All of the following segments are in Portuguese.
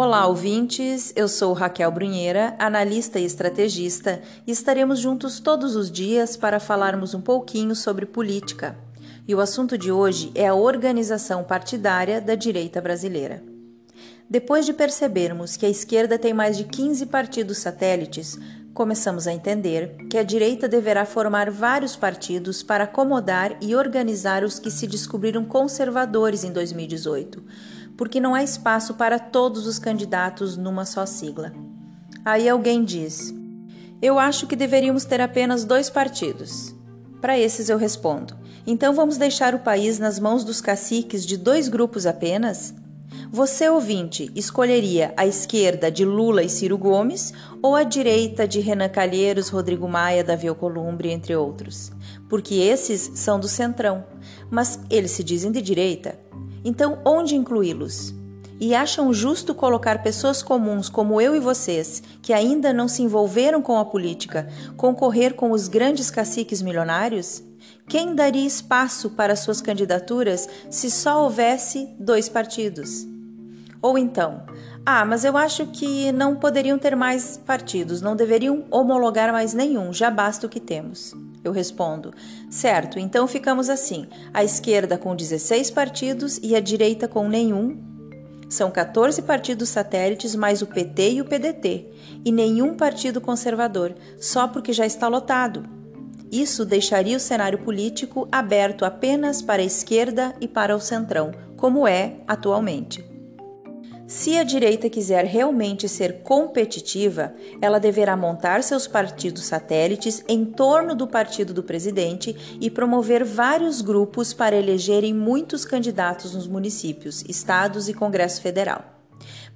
Olá, ouvintes. Eu sou Raquel Brunheira, analista e estrategista, e estaremos juntos todos os dias para falarmos um pouquinho sobre política. E o assunto de hoje é a organização partidária da direita brasileira. Depois de percebermos que a esquerda tem mais de 15 partidos satélites, começamos a entender que a direita deverá formar vários partidos para acomodar e organizar os que se descobriram conservadores em 2018 porque não há espaço para todos os candidatos numa só sigla. Aí alguém diz: Eu acho que deveríamos ter apenas dois partidos. Para esses eu respondo: Então vamos deixar o país nas mãos dos caciques de dois grupos apenas? Você, ouvinte, escolheria a esquerda de Lula e Ciro Gomes ou a direita de Renan Calheiros, Rodrigo Maia, Davi Alcolumbre, entre outros? Porque esses são do centrão, mas eles se dizem de direita. Então, onde incluí-los? E acham justo colocar pessoas comuns como eu e vocês, que ainda não se envolveram com a política, concorrer com os grandes caciques milionários? Quem daria espaço para suas candidaturas se só houvesse dois partidos? Ou então, ah, mas eu acho que não poderiam ter mais partidos, não deveriam homologar mais nenhum, já basta o que temos. Eu respondo: certo, então ficamos assim: a esquerda com 16 partidos e a direita com nenhum. São 14 partidos satélites mais o PT e o PDT, e nenhum partido conservador, só porque já está lotado. Isso deixaria o cenário político aberto apenas para a esquerda e para o centrão, como é atualmente. Se a direita quiser realmente ser competitiva, ela deverá montar seus partidos satélites em torno do partido do presidente e promover vários grupos para elegerem muitos candidatos nos municípios, estados e Congresso Federal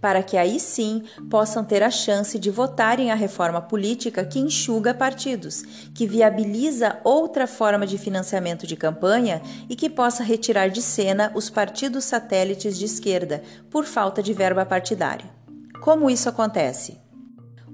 para que aí sim possam ter a chance de votarem a reforma política que enxuga partidos, que viabiliza outra forma de financiamento de campanha e que possa retirar de cena os partidos satélites de esquerda por falta de verba partidária. Como isso acontece?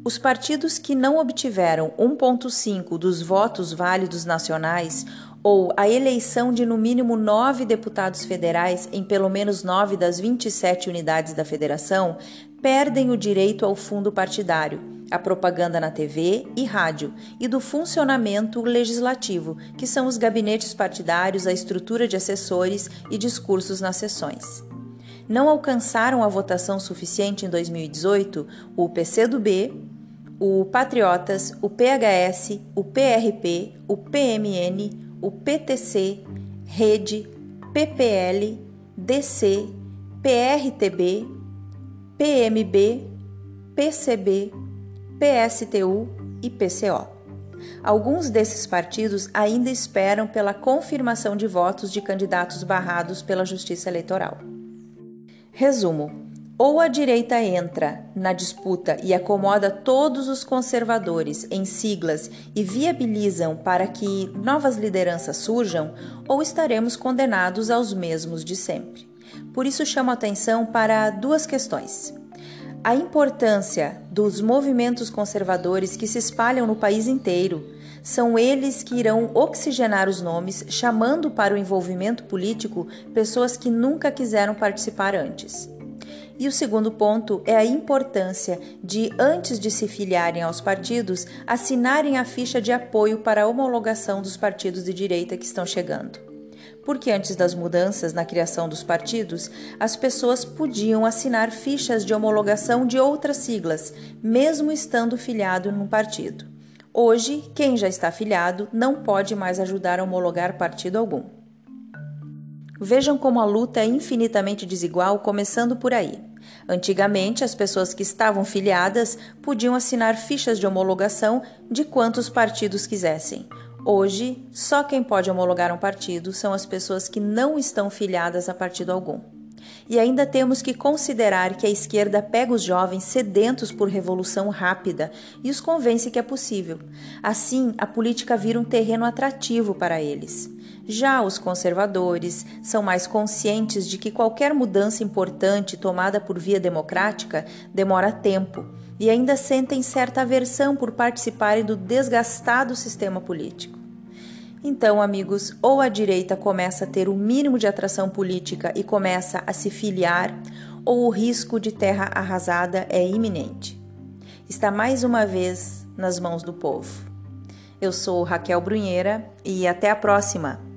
Os partidos que não obtiveram 1,5 dos votos válidos nacionais ou a eleição de no mínimo nove deputados federais em pelo menos nove das 27 unidades da federação perdem o direito ao fundo partidário, à propaganda na TV e rádio e do funcionamento legislativo, que são os gabinetes partidários, a estrutura de assessores e discursos nas sessões. Não alcançaram a votação suficiente em 2018 o PCdoB, o Patriotas, o PHS, o PRP, o PMN, o PTC, Rede, PPL, DC, PRTB, PMB, PCB, PSTU e PCO. Alguns desses partidos ainda esperam pela confirmação de votos de candidatos barrados pela Justiça Eleitoral. Resumo: ou a direita entra na disputa e acomoda todos os conservadores em siglas e viabilizam para que novas lideranças surjam, ou estaremos condenados aos mesmos de sempre. Por isso, chamo atenção para duas questões. A importância dos movimentos conservadores que se espalham no país inteiro. São eles que irão oxigenar os nomes, chamando para o envolvimento político pessoas que nunca quiseram participar antes. E o segundo ponto é a importância de, antes de se filiarem aos partidos, assinarem a ficha de apoio para a homologação dos partidos de direita que estão chegando. Porque antes das mudanças na criação dos partidos, as pessoas podiam assinar fichas de homologação de outras siglas, mesmo estando filiado num partido. Hoje, quem já está filiado não pode mais ajudar a homologar partido algum. Vejam como a luta é infinitamente desigual, começando por aí. Antigamente, as pessoas que estavam filiadas podiam assinar fichas de homologação de quantos partidos quisessem. Hoje, só quem pode homologar um partido são as pessoas que não estão filiadas a partido algum. E ainda temos que considerar que a esquerda pega os jovens sedentos por revolução rápida e os convence que é possível. Assim, a política vira um terreno atrativo para eles. Já os conservadores são mais conscientes de que qualquer mudança importante tomada por via democrática demora tempo e ainda sentem certa aversão por participarem do desgastado sistema político. Então, amigos, ou a direita começa a ter o mínimo de atração política e começa a se filiar, ou o risco de terra arrasada é iminente. Está mais uma vez nas mãos do povo. Eu sou Raquel Brunheira e até a próxima!